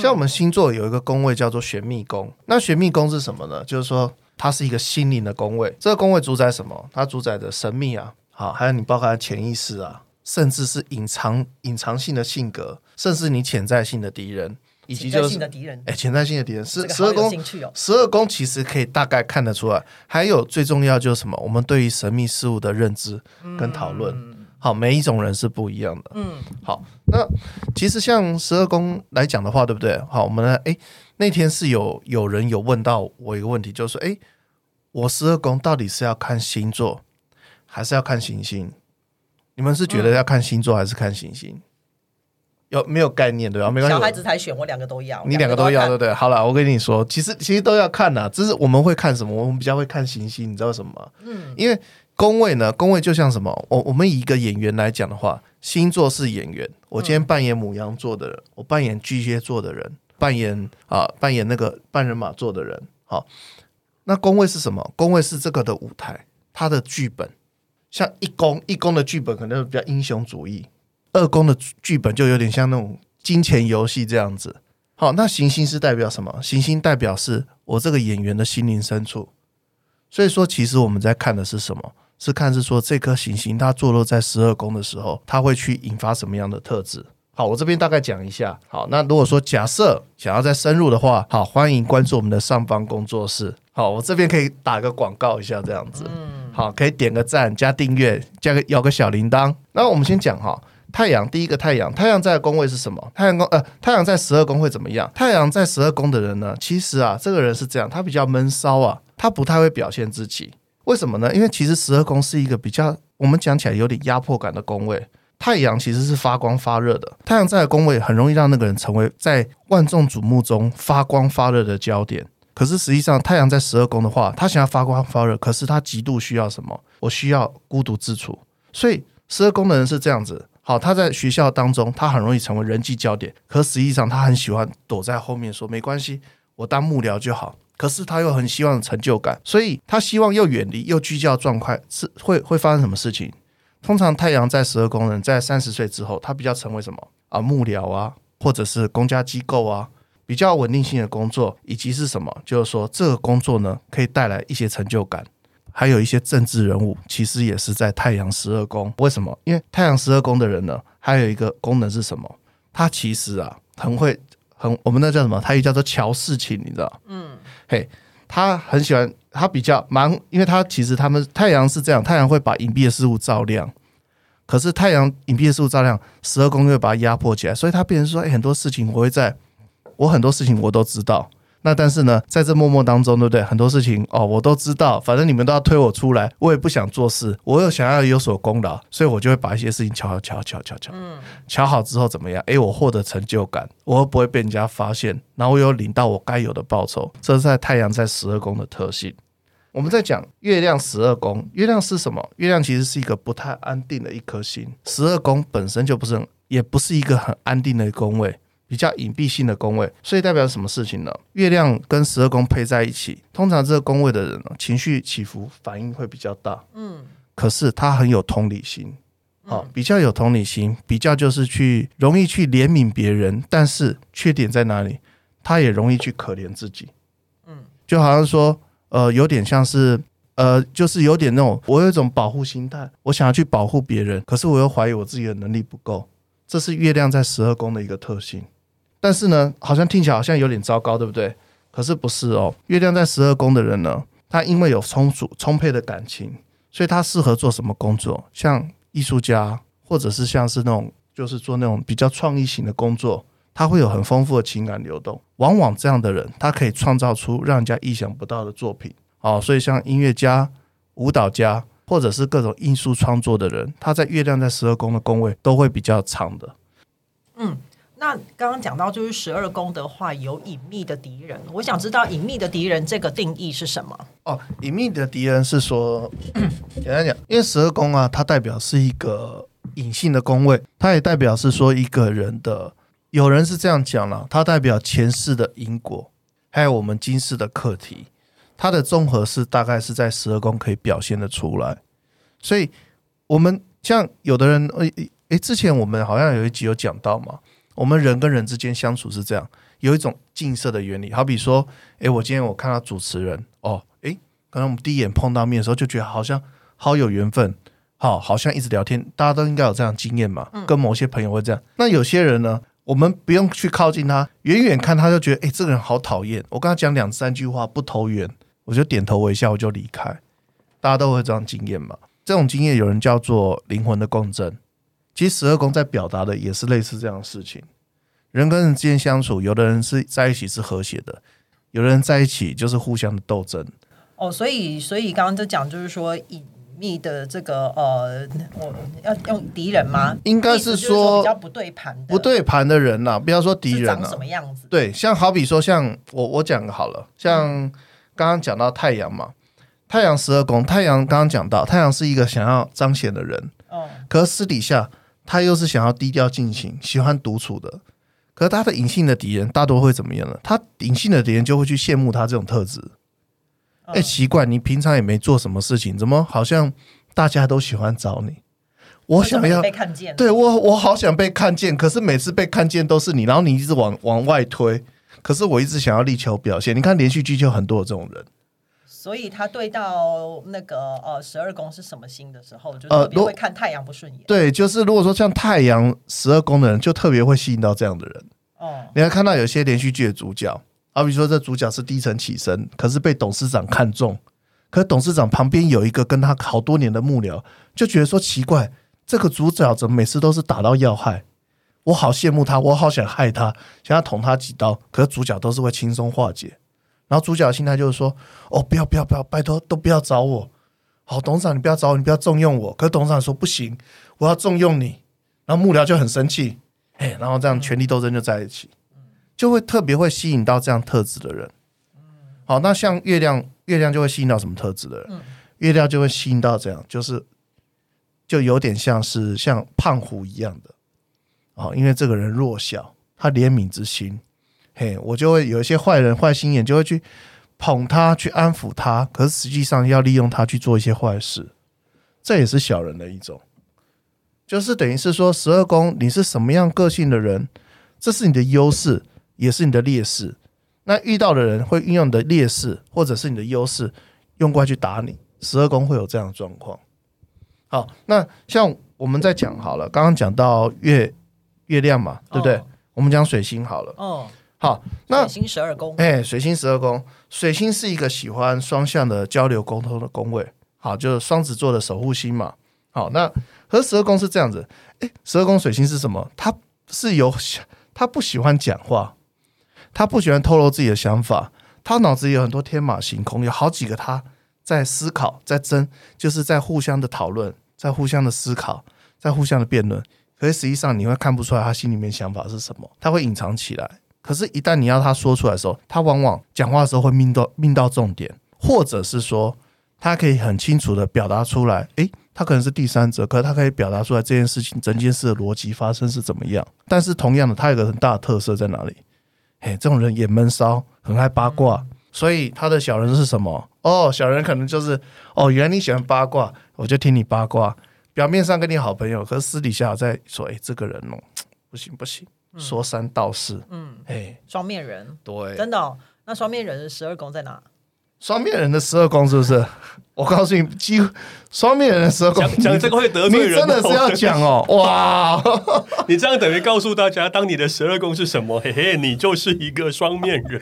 像我们星座有一个宫位叫做玄秘宫，那玄秘宫是什么呢？就是说它是一个心灵的宫位，这个宫位主宰什么？它主宰的神秘啊，好，还有你包含潜意识啊，甚至是隐藏隐藏性的性格，甚至你潜在性的敌人，以及就是的敌人，哎，潜在性的敌人十二宫。十二宫其实可以大概看得出来，还有最重要就是什么？我们对于神秘事物的认知跟讨论。好，每一种人是不一样的。嗯，好，那其实像十二宫来讲的话，对不对？好，我们来，诶，那天是有有人有问到我一个问题，就是说，诶，我十二宫到底是要看星座，还是要看行星？你们是觉得要看星座还是看行星？有没有概念对吧？没关系，小孩子才选，我两个都要，你两个都要，对不对？好了，我跟你说，其实其实都要看呐，只是我们会看什么？我们比较会看行星，你知道什么吗？嗯，因为宫位呢，宫位就像什么？我我们以一个演员来讲的话，星座是演员。我今天扮演母羊座的人，我扮演巨蟹座的人，扮演啊扮演那个半人马座的人。好，那宫位是什么？宫位是这个的舞台，它的剧本。像一宫一宫的剧本可能比较英雄主义，二宫的剧本就有点像那种金钱游戏这样子。好，那行星是代表什么？行星代表是我这个演员的心灵深处。所以说，其实我们在看的是什么？是看是说这颗行星它坐落在十二宫的时候，它会去引发什么样的特质？好，我这边大概讲一下。好，那如果说假设想要再深入的话，好，欢迎关注我们的上方工作室。好，我这边可以打个广告一下，这样子。嗯，好，可以点个赞、加订阅、加个摇个小铃铛。那我们先讲哈，太阳第一个太阳，太阳在宫位是什么？太阳宫呃，太阳在十二宫会怎么样？太阳在十二宫的人呢，其实啊，这个人是这样，他比较闷骚啊，他不太会表现自己。为什么呢？因为其实十二宫是一个比较我们讲起来有点压迫感的宫位。太阳其实是发光发热的，太阳在的宫位很容易让那个人成为在万众瞩目中发光发热的焦点。可是实际上，太阳在十二宫的话，他想要发光发热，可是他极度需要什么？我需要孤独自处。所以十二宫的人是这样子。好，他在学校当中，他很容易成为人际焦点，可实际上他很喜欢躲在后面说没关系，我当幕僚就好。可是他又很希望成就感，所以他希望又远离又聚焦状态，是会会发生什么事情？通常太阳在十二宫人在三十岁之后，他比较成为什么啊？幕僚啊，或者是公家机构啊，比较稳定性的工作，以及是什么？就是说这个工作呢，可以带来一些成就感。还有一些政治人物，其实也是在太阳十二宫。为什么？因为太阳十二宫的人呢，还有一个功能是什么？他其实啊，很会很我们那叫什么？他也叫做乔事情，你知道？嗯，嘿，他很喜欢，他比较蛮，因为他其实他们太阳是这样，太阳会把隐蔽的事物照亮。可是太阳隐蔽的事物照亮，十二宫又会把它压迫起来，所以他变成说，哎、很多事情我会在，我很多事情我都知道。那但是呢，在这默默当中，对不对？很多事情哦，我都知道，反正你们都要推我出来，我也不想做事，我又想要有所功劳，所以我就会把一些事情瞧瞧瞧瞧瞧，嗯，瞧好之后怎么样？诶，我获得成就感，我又不会被人家发现，然后我有领到我该有的报酬，这是在太阳在十二宫的特性。我们在讲月亮十二宫，月亮是什么？月亮其实是一个不太安定的一颗星，十二宫本身就不是很，也不是一个很安定的宫位。比较隐蔽性的宫位，所以代表什么事情呢？月亮跟十二宫配在一起，通常这个宫位的人呢，情绪起伏反应会比较大。嗯，可是他很有同理心，好、比较有同理心，比较就是去容易去怜悯别人，但是缺点在哪里？他也容易去可怜自己。嗯，就好像说，呃，有点像是。呃，就是有点那种，我有一种保护心态，我想要去保护别人，可是我又怀疑我自己的能力不够，这是月亮在十二宫的一个特性。但是呢，好像听起来好像有点糟糕，对不对？可是不是哦。月亮在十二宫的人呢，他因为有充足充沛的感情，所以他适合做什么工作？像艺术家，或者是像是那种就是做那种比较创意型的工作，他会有很丰富的情感流动。往往这样的人，他可以创造出让人家意想不到的作品。哦，所以像音乐家、舞蹈家，或者是各种艺术创作的人，他在月亮在十二宫的宫位都会比较长的。嗯，那刚刚讲到就是十二宫的话，有隐秘的敌人。我想知道隐秘的敌人这个定义是什么？哦，隐秘的敌人是说，简单讲，因为十二宫啊，它代表是一个隐性的宫位，它也代表是说一个人的，有人是这样讲了，它代表前世的因果，还有我们今世的课题，它的综合是大概是在十二宫可以表现的出来，所以我们像有的人，诶诶，之前我们好像有一集有讲到嘛，我们人跟人之间相处是这样，有一种近色的原理。好比说，诶，我今天我看到主持人，哦，诶，可能我们第一眼碰到面的时候就觉得好像好有缘分，好，好像一直聊天，大家都应该有这样经验嘛。跟某些朋友会这样。那有些人呢，我们不用去靠近他，远远看他就觉得，诶，这个人好讨厌。我跟他讲两三句话不投缘，我就点头微笑，我就离开。大家都会这样经验嘛？这种经验有人叫做灵魂的共振。其实十二宫在表达的也是类似这样的事情。人跟人之间相处，有的人是在一起是和谐的，有的人在一起就是互相的斗争。哦，所以所以刚刚就讲，就是说隐秘的这个呃，我要用敌人吗？应该是说比较不对盘、不对盘的人呐。不要说敌人啊，什么样子？对，像好比说，像我我讲好了，像刚刚讲到太阳嘛。太阳十二宫，太阳刚刚讲到，太阳是一个想要彰显的人，哦，可是私底下他又是想要低调进行，喜欢独处的。可是他的隐性的敌人大多会怎么样呢？他隐性的敌人就会去羡慕他这种特质。哎，奇怪，你平常也没做什么事情，怎么好像大家都喜欢找你？我想要被看见，对我，我好想被看见，可是每次被看见都是你，然后你一直往往外推，可是我一直想要力求表现。你看连续剧就很多这种人。所以他对到那个呃十二宫是什么星的时候，就特别会看太阳不顺眼。对，就是如果说像太阳十二宫的人，就特别会吸引到这样的人。哦，你还看到有些连续剧的主角，好比说这主角是低层起身，可是被董事长看中，可董事长旁边有一个跟他好多年的幕僚，就觉得说奇怪，这个主角怎么每次都是打到要害？我好羡慕他，我好想害他，想要捅他几刀，可是主角都是会轻松化解。然后主角的心态就是说：“哦，不要不要不要，拜托都不要找我。好，董事长你不要找我，你不要重用我。可是董事长说不行，我要重用你。然后幕僚就很生气，哎，然后这样权力斗争就在一起，就会特别会吸引到这样特质的人。好，那像月亮，月亮就会吸引到什么特质的人？月亮就会吸引到这样，就是就有点像是像胖虎一样的。哦，因为这个人弱小，他怜悯之心。”嘿，我就会有一些坏人坏心眼，就会去捧他，去安抚他，可是实际上要利用他去做一些坏事，这也是小人的一种。就是等于是说，十二宫你是什么样个性的人，这是你的优势，也是你的劣势。那遇到的人会运用你的劣势或者是你的优势，用过来去打你。十二宫会有这样的状况。好，那像我们在讲好了，刚刚讲到月月亮嘛，对不对？我们讲水星好了。哦。好，那水星十二宫，哎，水星十二宫，水星是一个喜欢双向的交流沟通的宫位，好，就是双子座的守护星嘛。好，那和十二宫是这样子，哎，十二宫水星是什么？他是有，他不喜欢讲话，他不喜欢透露自己的想法，他脑子里有很多天马行空，有好几个他在思考，在争，就是在互相的讨论，在互相的思考，在互相的辩论，可是实际上你会看不出来他心里面想法是什么，他会隐藏起来。可是，一旦你要他说出来的时候，他往往讲话的时候会命到命到重点，或者是说，他可以很清楚的表达出来。诶，他可能是第三者，可是他可以表达出来这件事情整件事的逻辑发生是怎么样。但是，同样的，他有个很大的特色在哪里？嘿，这种人也闷骚，很爱八卦。所以，他的小人是什么？哦，小人可能就是哦，原来你喜欢八卦，我就听你八卦。表面上跟你好朋友，可是私底下在说，诶，这个人哦，不行不行。说三道四，嗯，哎，双面人，对，真的。那双面人的十二宫在哪？双面人的十二宫是不是？我告诉你，几乎双面人的十二宫讲这个会得罪人，真的是要讲哦。哇，你这样等于告诉大家，当你的十二宫是什么？嘿嘿，你就是一个双面人。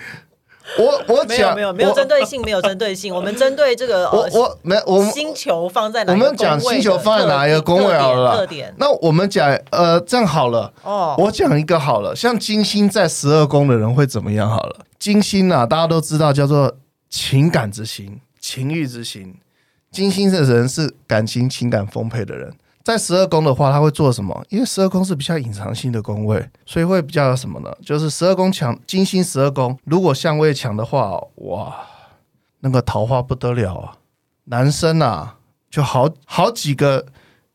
我我讲没有没有针对性，没有针对性。我们针对这个 我我没我们星球放在哪？我们讲星球放在哪一个宫位好了？特点。那我们讲呃，这样好了哦。我讲一个好了，像金星在十二宫的人会怎么样？好了，金星啊，大家都知道叫做情感之星、情欲之星。金星的人是感情情感丰沛的人。在十二宫的话，他会做什么？因为十二宫是比较隐藏性的宫位，所以会比较什么呢？就是十二宫强，金星十二宫如果相位强的话，哇，那个桃花不得了啊！男生啊，就好好几个，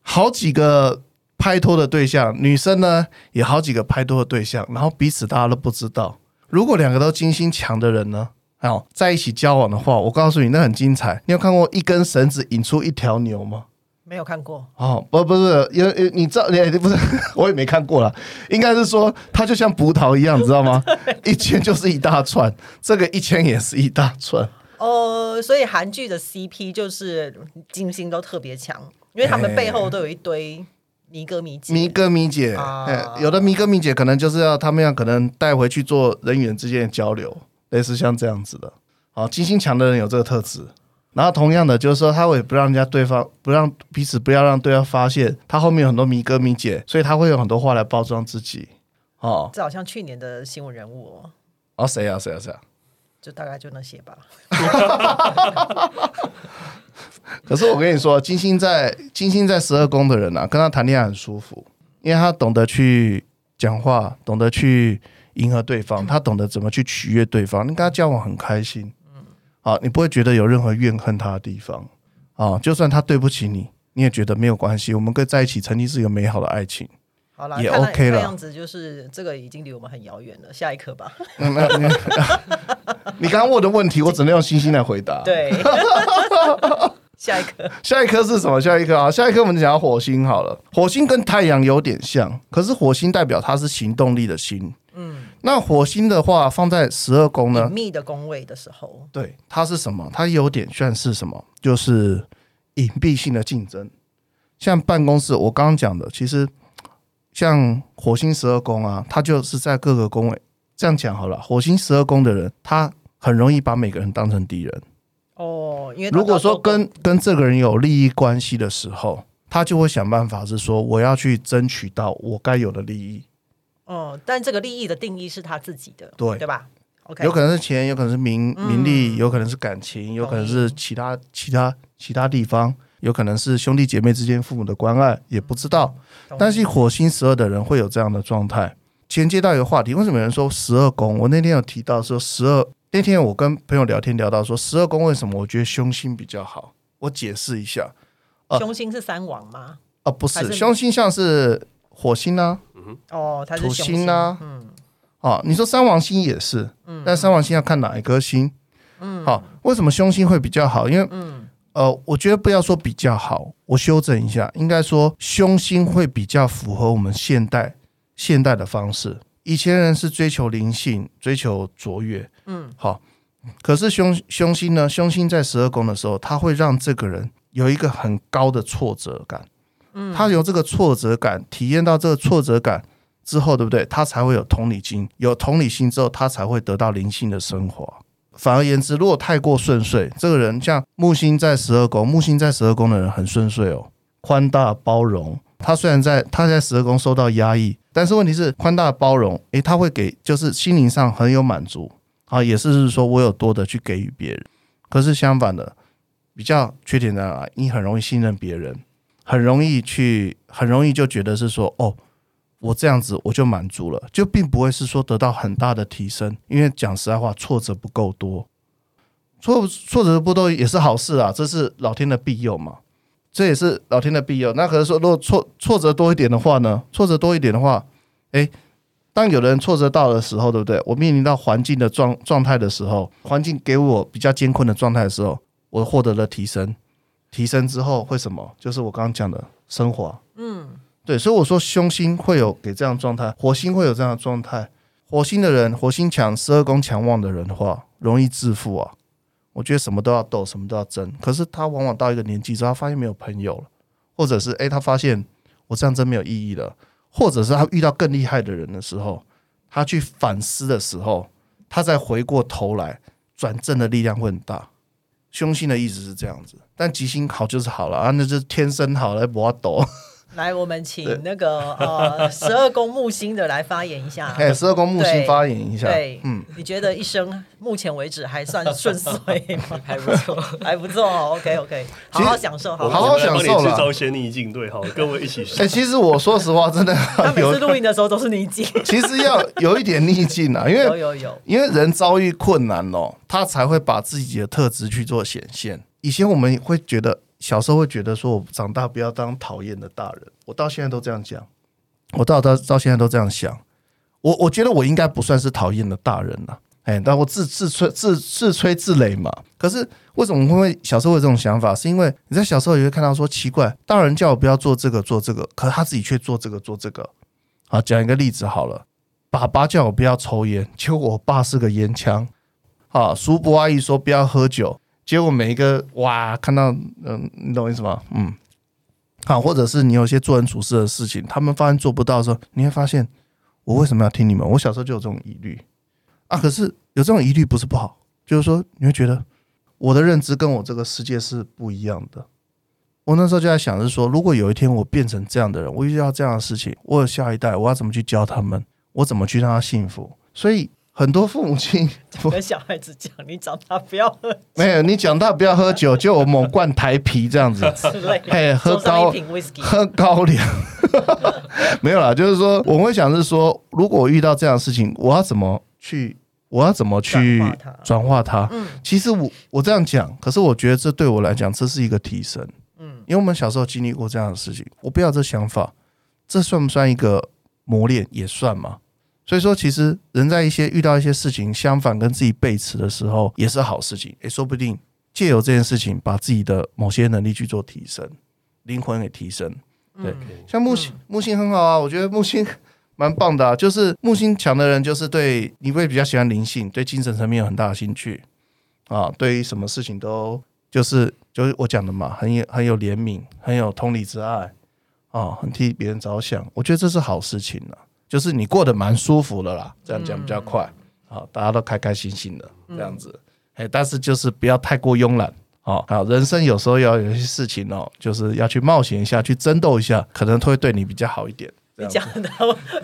好几个拍拖的对象；女生呢，也好几个拍拖的对象，然后彼此大家都不知道。如果两个都金星强的人呢，哦，在一起交往的话，我告诉你，那很精彩。你有看过一根绳子引出一条牛吗？没有看过，哦，不不是，因为你知道，你不是，我也没看过了。应该是说，它就像葡萄一样，知道吗？一圈就是一大串，这个一圈也是一大串。哦，所以韩剧的 CP 就是金星都特别强，因为他们背后都有一堆迷哥迷姐。迷哥迷姐，啊哎有的迷哥迷姐可能就是要他们要可能带回去做人员之间的交流，类似像这样子的。好，金星强的人有这个特质。然后同样的，就是说他会不让人家对方不让彼此不要让对方发现他后面有很多迷哥迷姐，所以他会有很多话来包装自己。哦，这好像去年的新闻人物哦，哦谁啊谁啊谁啊？就大概就那些吧。可是我跟你说，金星在金星在十二宫的人啊，跟他谈恋爱很舒服，因为他懂得去讲话，懂得去迎合对方，他懂得怎么去取悦对方，你跟他交往很开心。啊，你不会觉得有任何怨恨他的地方啊，就算他对不起你，你也觉得没有关系，我们跟在一起曾经是一个美好的爱情。好了，也 OK 了看样子就是这个已经离我们很遥远了。下一颗吧。你 你刚刚问的问题，我只能用星星来回答。，对，下一颗。下一颗是什么？下一颗啊，下一颗我们讲到火星好了。火星跟太阳有点像，可是火星代表它是行动力的星。嗯，那火星的话放在十二宫呢隐？秘的宫位的时候，对，它是什么？它有点算是什么？就是隐蔽性的竞争。像办公室，我刚刚讲的，其实像火星十二宫啊，它就是在各个宫位。这样讲好了，火星十二宫的人，他很容易把每个人当成敌人。哦，因为如果说跟跟这个人有利益关系的时候，他就会想办法是说，我要去争取到我该有的利益，哦，但这个利益的定义是他自己的，对对吧？OK，有可能是钱，有可能是名嗯名利，有可能是感情，有可能是其他其他其他地方，有可能是兄弟姐妹之间父母的关爱，也不知道。但是火星十二的人会有这样的状态。前接到一个话题，为什么有人说十二宫？我那天有提到说十二，那天我跟朋友聊天聊到说十二宫为什么我觉得凶星比较好，我解释一下。呃凶星是三王吗？啊，不是凶星像是火星啊，哦，它是土凶星啊嗯啊，你说三王星也是，但三王星要看哪一颗星。嗯，好，为什么凶星会比较好？因为嗯呃，我觉得不要说比较好，我修正一下，应该说凶星会比较符合我们现代现代的方式。以前人是追求灵性，追求卓越，嗯，好。可是凶凶星呢？凶星在十二宫的时候，它会让这个人有一个很高的挫折感。他有这个挫折感，体验到这个挫折感之后，对不对？他才会有同理心，有同理心之后，他才会得到灵性的升华。反而言之，如果太过顺遂，这个人像木星在十二宫，木星在十二宫的人很顺遂哦，宽大包容。他虽然在他在十二宫受到压抑，但是问题是宽大包容，诶，他会给就是心灵上很有满足啊，也是说我有多的去给予别人。可是相反的，比较缺点在哪？你很容易信任别人，很容易去，很容易就觉得是说哦。我这样子我就满足了，就并不会是说得到很大的提升，因为讲实在话，挫折不够多，挫挫折不多也是好事啊，这是老天的庇佑嘛，这也是老天的庇佑。那可是说，如果挫挫折多一点的话呢？挫折多一点的话，诶，当有人挫折到的时候，对不对？我面临到环境的状状态的时候，环境给我比较艰困的状态的时候，我获得了提升，提升之后会什么？就是我刚刚讲的升华。嗯，对，所以我说凶星会有给这样的状态，火星会有这样的状态。火星的人，火星强、十二宫强旺的人的话，容易致富啊。我觉得什么都要斗，什么都要争。可是他往往到一个年纪之后，他发现没有朋友了，或者是诶，他发现我这样真没有意义了，或者是他遇到更厉害的人的时候，他去反思的时候，他再回过头来转正的力量会很大。凶性的意思是这样子，但吉星好就是好了啊，那就是天生好了，不要斗。来，我们请那个呃十二宫木星的来发言一下。哎，十二宫木星对发言一下，对，嗯，你觉得一生目前为止还算顺遂吗？还不错。还不错哦，OK OK，好好享受，好好享受。啦。制造一些逆境，对，好，跟我一起哎、其实我说实话，真的他每次，录音的时候都是逆境，其实要有一点逆境啊，因为有有有，因为人遭遇困难哦，他才会把自己的特质去做显现。以前我们会觉得，小时候会觉得说，我长大不要当讨厌的大人，我到现在都这样讲，我到到到现在都这样想。我我觉得我应该不算是讨厌的大人了，哎，但我自自吹自自吹自擂嘛。可是为什么会小时候有这种想法？是因为你在小时候也会看到说奇怪，大人叫我不要做这个做这个，可是他自己却做这个做这个。好，讲一个例子好了，爸爸叫我不要抽烟，结果我爸是个烟枪。啊，叔伯阿姨说不要喝酒，结果每一个哇看到嗯，你懂我意思吗？嗯，好，或者是你有些做人处事的事情，他们发现做不到的时候，你会发现我为什么要听你们？我小时候就有这种疑虑啊。可是有这种疑虑不是不好，就是说你会觉得我的认知跟我这个世界是不一样的。我那时候就在想，是说如果有一天我变成这样的人，我遇到这样的事情，我有下一代，我要怎么去教他们？我怎么去让他幸福？所以。很多父母亲 跟小孩子讲：“你长大不要喝。”没有，你长大不要喝酒，就我某罐台啤这样子。嘿，喝高喝高粱。没有啦，就是说，我会想是说，如果我遇到这样的事情，我要怎么去？我要怎么去转化它？嗯，其实我我这样讲，可是我觉得这对我来讲，这是一个提升。嗯，因为我们小时候经历过这样的事情，我不要这想法，这算不算一个磨练？也算嘛。所以说，其实人在一些遇到一些事情相反跟自己背驰的时候，也是好事情。也说不定借由这件事情，把自己的某些能力去做提升，灵魂给提升。对，像木星，木星很好啊，我觉得木星蛮棒的。啊就是木星强的人，就是对你会比较喜欢灵性，对精神层面有很大的兴趣啊。对于什么事情都就是就是我讲的嘛，很有很有怜悯，很有同理之爱啊，很替别人着想。我觉得这是好事情呢。就是你过得蛮舒服的啦，这样讲比较快，好，大家都开开心心的这样子，哎，但是就是不要太过慵懒，好，好，人生有时候要有一些事情哦，就是要去冒险一下，去争斗一下，可能会对你比较好一点。你讲的，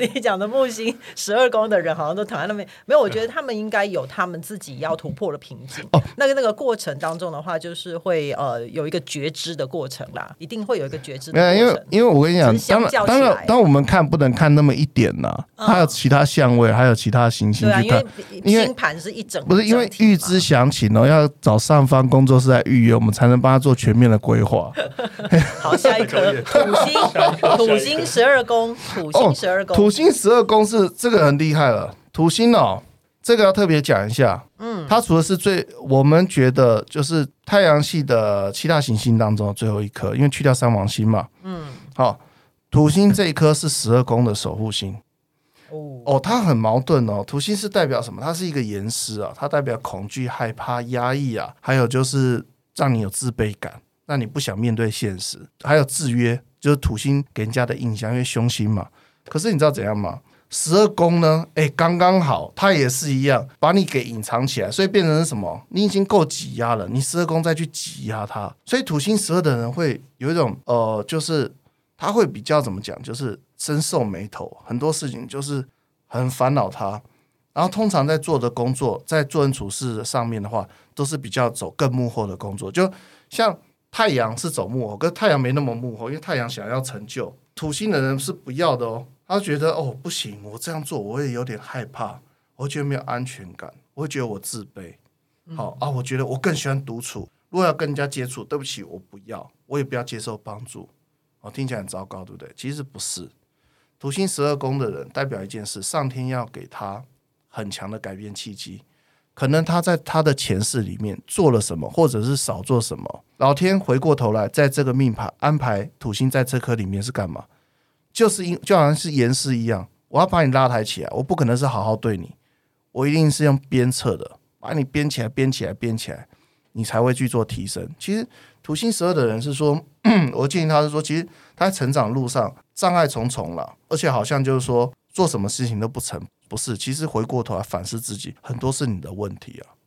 你讲的木星十二宫的人好像都躺在那边，没有，我觉得他们应该有他们自己要突破的瓶颈。哦，那个那个过程当中的话，就是会呃有一个觉知的过程啦，一定会有一个觉知。没有，因为因为我跟你讲，当然当然，当我们看不能看那么一点呐，还有其他相位，还有其他行星去看，因为星盘是一整，不是因为预知详情哦，要找上方工作室来预约，我们才能帮他做全面的规划。好，下一颗土星，土星十二宫。土星十二宫，土星十二宫是这个很厉害了。土星哦，这个要特别讲一下。嗯，它除了是最我们觉得就是太阳系的七大行星当中最后一颗，因为去掉三王星嘛。嗯，好，土星这一颗是十二宫的守护星。哦哦，它很矛盾哦。土星是代表什么？它是一个岩石啊，它代表恐惧、害怕、压抑啊，还有就是让你有自卑感，让你不想面对现实，还有制约。就是土星给人家的印象，因为凶星嘛。可是你知道怎样吗？十二宫呢？哎，刚刚好，它也是一样，把你给隐藏起来，所以变成什么？你已经够挤压了，你十二宫再去挤压它，所以土星十二的人会有一种呃，就是他会比较怎么讲？就是深受眉头，很多事情就是很烦恼他。然后通常在做的工作，在做人处事上面的话，都是比较走更幕后的工作，就像。太阳是走幕后，可是太阳没那么幕后，因为太阳想要成就。土星的人是不要的哦，他觉得哦不行，我这样做我也有点害怕，我觉得没有安全感，我会觉得我自卑。好啊，我觉得我更喜欢独处。如果要跟人家接触，对不起，我不要，我也不要接受帮助。哦，听起来很糟糕，对不对？其实不是。土星十二宫的人代表一件事，上天要给他很强的改变契机。可能他在他的前世里面做了什么，或者是少做什么，老天回过头来，在这个命盘安排土星在这颗里面是干嘛？就是因就好像是岩石一样，我要把你拉抬起来，我不可能是好好对你，我一定是用鞭策的，把你鞭起来，鞭起来，鞭起来，你才会去做提升。其实土星十二的人是说，我建议他是说，其实他在成长路上障碍重重了，而且好像就是说做什么事情都不成。不是，其实回过头来反思自己，很多是你的问题啊。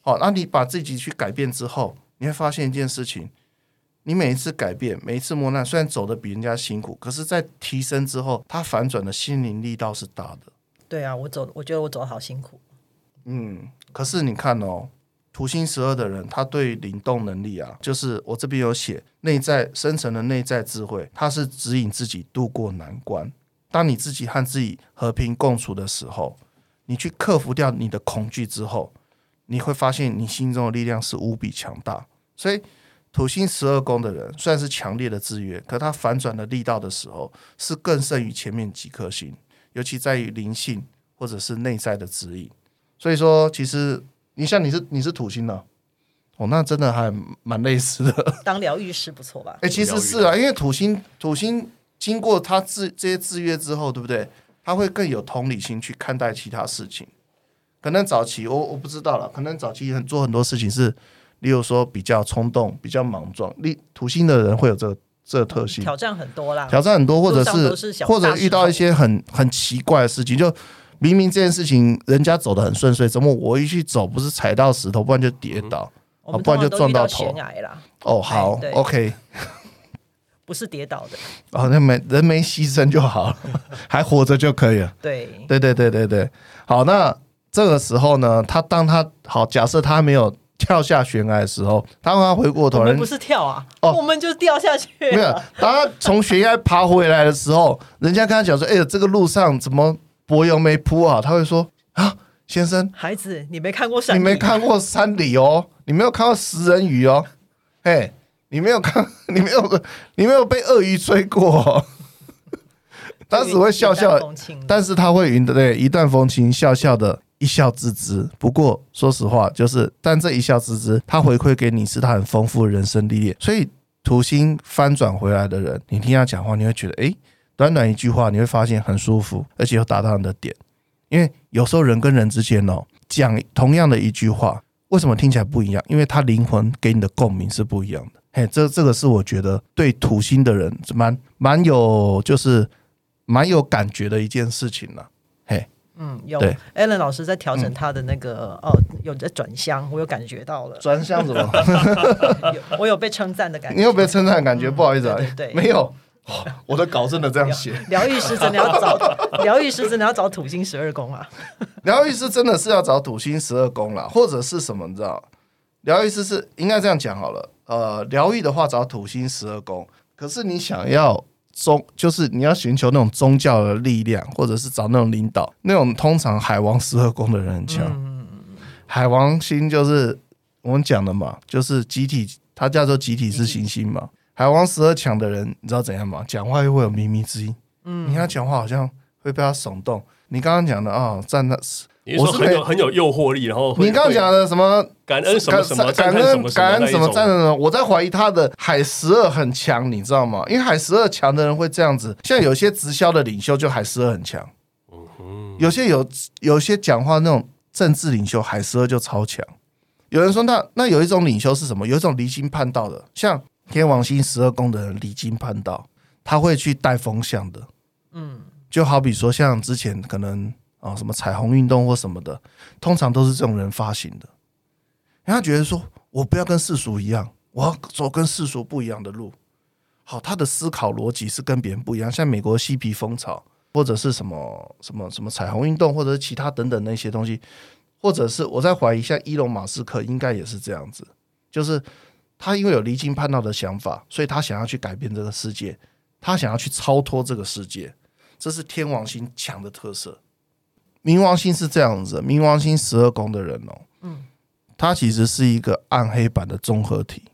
好，那你把自己去改变之后，你会发现一件事情：你每一次改变，每一次磨难，虽然走的比人家辛苦，可是，在提升之后，它反转的心灵力道是大的。对啊，我走，我觉得我走的好辛苦。嗯，可是你看哦，土星十二的人，他对灵动能力啊，就是我这边有写内在深层的内在智慧，他是指引自己度过难关。当你自己和自己和平共处的时候，你去克服掉你的恐惧之后，你会发现你心中的力量是无比强大。所以土星十二宫的人虽然是强烈的制约，可他反转的力道的时候是更胜于前面几颗星，尤其在于灵性或者是内在的指引。所以说，其实你像你是你是土星的、哦，那真的还蛮类似的。当疗愈师不错吧哎、？其实是啊，因为土星土星经过他制这些制约之后，对不对？他会更有同理心去看待其他事情。可能早期我我不知道了，可能早期很做很多事情是，例如说比较冲动、比较莽撞。例土星的人会有这个这个特性，挑战很多啦，挑战很多，或者是或者遇到一些很很奇怪的事情，就明明这件事情人家走的很顺遂，怎么我一去走不是踩到石头，不然就跌倒？我们不然就撞到头哦，好哎，OK，不是跌倒的。哦，那没人没牺牲就好了，还活着就可以了。对，对对对对对，好，那这个时候呢，他当他好，假设他没有跳下悬崖的时候，当他回过头来我们不，是跳啊，哦我们就掉下去没有了。，当他从悬崖爬回来的时候，人家跟他讲说：“哎、呀，这个路上怎么柏油没铺好？”他会说：“啊，先生，孩子，你没看过山？你没？看过山里哦，你没有看过食人鱼哦，嘿，你没有看，你没有，你没有被鳄鱼追过、哦。”当时会笑笑但是他会云的对一段风情，笑笑的一笑置之。不过说实话，就是但这一笑置之，他回馈给你是他很丰富的人生历练。所以土星翻转回来的人，你听他讲话，你会觉得，哎，短短一句话，你会发现很舒服，而且又达到你的点。因为有时候人跟人之间哦，讲同样的一句话，为什么听起来不一样？因为他灵魂给你的共鸣是不一样的。嘿，这这个是我觉得对土星的人蛮蛮有就是蛮有感觉的一件事情了。嘿，嗯，有对 Alan 老师在调整他的那个哦，有在转向，我有感觉到了，转向怎么？有我有被称赞的感觉。你有被称赞的感觉？不好意思啊，对对对没有。哦我的稿真的这样写。疗愈师真的要找疗愈师真的要找土星十二宫啊！疗愈师真的是要找土星十二宫了，或者是什么？你知道？疗愈师是应该这样讲好了。呃，疗愈的话找土星十二宫，可是你想要宗，就是你要寻求那种宗教的力量，或者是找那种领导，那种通常海王十二宫的人很强。海王星就是我们讲的嘛，就是集体，它叫做集体式行星嘛。海王十二强的人，你知道怎样吗？讲话又会有靡靡之音。嗯，你看他讲话好像会被他耸动。你刚刚讲的啊，站那，你说我是很有很有诱惑力，然后你刚刚讲的什么感恩什么什么感恩感恩什么赞赞恩什么？我在怀疑他的海十二很强，你知道吗？因为海十二强的人会这样子，像有些直销的领袖就海十二很强，有些有有些讲话那种政治领袖海十二就超强。有人说那那有一种领袖是什么？有一种离经叛道的，像天王星十二宫的人离经叛道，他会去带风向的。嗯，就好比说像之前可能啊什么彩虹运动或什么的，通常都是这种人发行的。他觉得说，我不要跟世俗一样，我要走跟世俗不一样的路。好，他的思考逻辑是跟别人不一样，像美国嬉皮风潮，或者是什么什么什么彩虹运动，或者是其他等等那些东西，或者是我在怀疑，像伊隆马斯克应该也是这样子，就是他因为有离经叛道的想法，所以他想要去改变这个世界，他想要去超脱这个世界，这是天王星强的特色。冥王星是这样子，冥王星十二宫的人哦，嗯，他其实是一个暗黑版的综合体。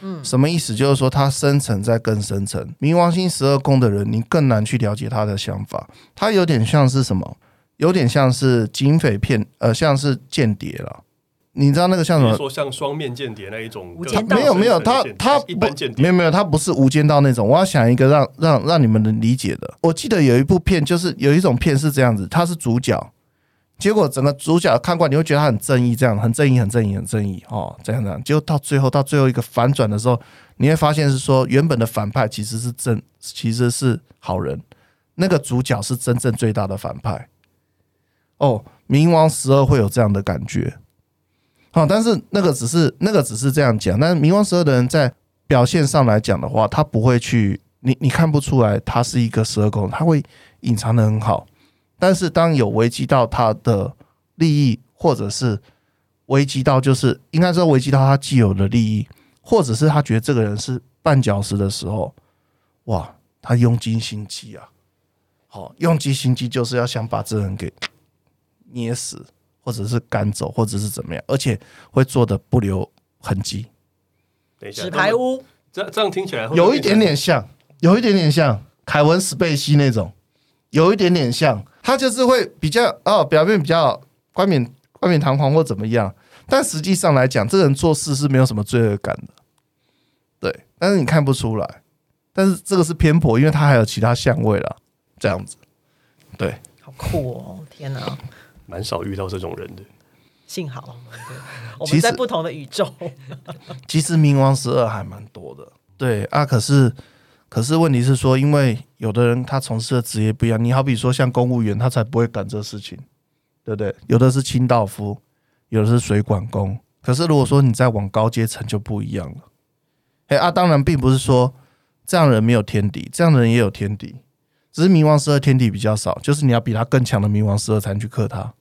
嗯，什么意思？就是说它深层在更深层。冥王星十二宫的人，你更难去了解他的想法。他有点像是什么？有点像是警匪片，呃，像是间谍了。你知道那个像什么？说像双面间谍那一种更无间道没有没有，他他一般间谍没有没有，他不是无间道那种。我要想一个让让让你们能理解的。我记得有一部片，就是有一种片是这样子，他是主角，结果整个主角看过来，你会觉得他很正义，这样很正义，很正义，很正义哦，这样这样。结果到最后到最后一个反转的时候，你会发现是说原本的反派其实是正，其实是好人，那个主角是真正最大的反派。哦，冥王十二会有这样的感觉。好，但是那个只是那个只是这样讲，但是冥王十二的人在表现上来讲的话，他不会去你你看不出来他是一个十二宫，他会隐藏的很好。但是当有危及到他的利益，或者是危及到就是应该说危及到他既有的利益，或者是他觉得这个人是绊脚石的时候，哇，他用尽心机啊！好，用尽心机就是要想把这人给捏死，或者是赶走，或者是怎么样，而且会做的不留痕迹。等一下纸牌屋这这样听起来会有一点点像，有一点点像凯文·史贝西那种，有一点点像，他就是会比较哦，表面比较冠冕冠冕堂皇或怎么样，但实际上来讲，这个人做事是没有什么罪恶感的，对，但是你看不出来，但是这个是偏颇，因为他还有其他相位了，这样子，对，好酷哦！天哪，蛮少遇到这种人的。幸好 我们在不同的宇宙。其实冥王十二还蛮多的，对啊，可是可是问题是说，因为有的人他从事的职业不一样，你好比说像公务员，他才不会干这事情，对不对？有的是清道夫，有的是水管工，可是如果说你再往高阶层就不一样了。哎啊，当然并不是说这样的人没有天敌，这样的人也有天敌，只是冥王十二天敌比较少，就是你要比他更强的冥王十二才能去克他。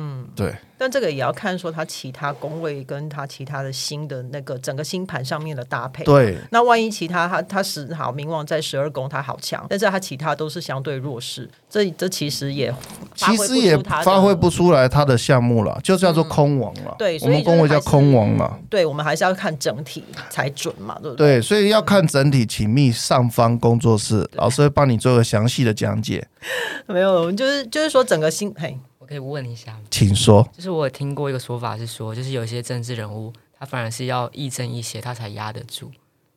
嗯，对。但这个也要看说他其他宫位跟他其他的星的那个整个星盘上面的搭配。对，那万一其他他他十好冥王在十二宫他好强，但是他其他都是相对弱势，这这其实也其实也发挥不出来他的项目了，就叫做空王了。对，我们宫位叫空王了。了。对，我们还是要看整体才准嘛，对不对？对，所以要看整体，请密上方工作室，老师会帮你做个详细的讲解，没有，我们就是就是说整个星嘿，我可以问一下吗，请说。就是我有听过一个说法是说，就是有些政治人物，他反而是要亦正亦邪，他才压得住。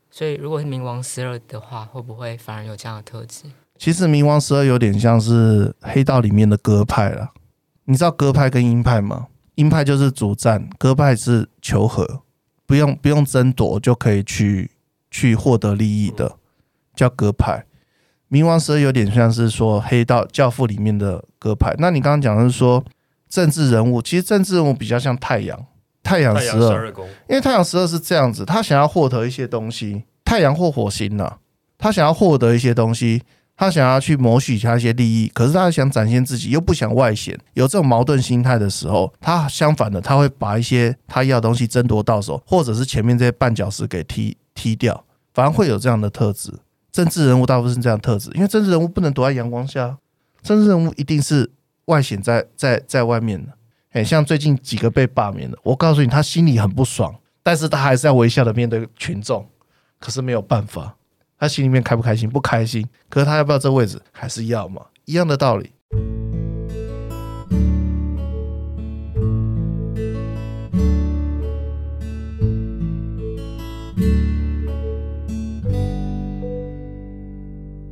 所以如果是冥王十二的话，会不会反而有这样的特质？其实冥王十二有点像是黑道里面的鸽派了。你知道鸽派跟鹰派吗？鹰派就是主战，鸽派是求和，不用不用争夺就可以去去获得利益的，叫鸽派。冥王十二有点像是说黑道教父里面的鸽派。那你刚刚讲的是说政治人物，其实政治人物比较像太阳，太阳十太阳十二，宫，因为太阳十二是这样子，他想要获得一些东西，太阳或火星呢、他想要获得一些东西，他想要去谋取他一些利益，可是他想展现自己，又不想外显，有这种矛盾心态的时候，他相反的，他会把一些他要的东西争夺到手，或者是前面这些绊脚石给踢踢掉，反而会有这样的特质。政治人物大部分是这样特质，因为政治人物不能躲在阳光下，政治人物一定是外显在在在外面的。哎，像最近几个被罢免的，我告诉你，他心里很不爽，但是他还是要微笑的面对群众，可是没有办法，他心里面开不开心？不开心，可是他要不要这位置？还是要嘛，一样的道理。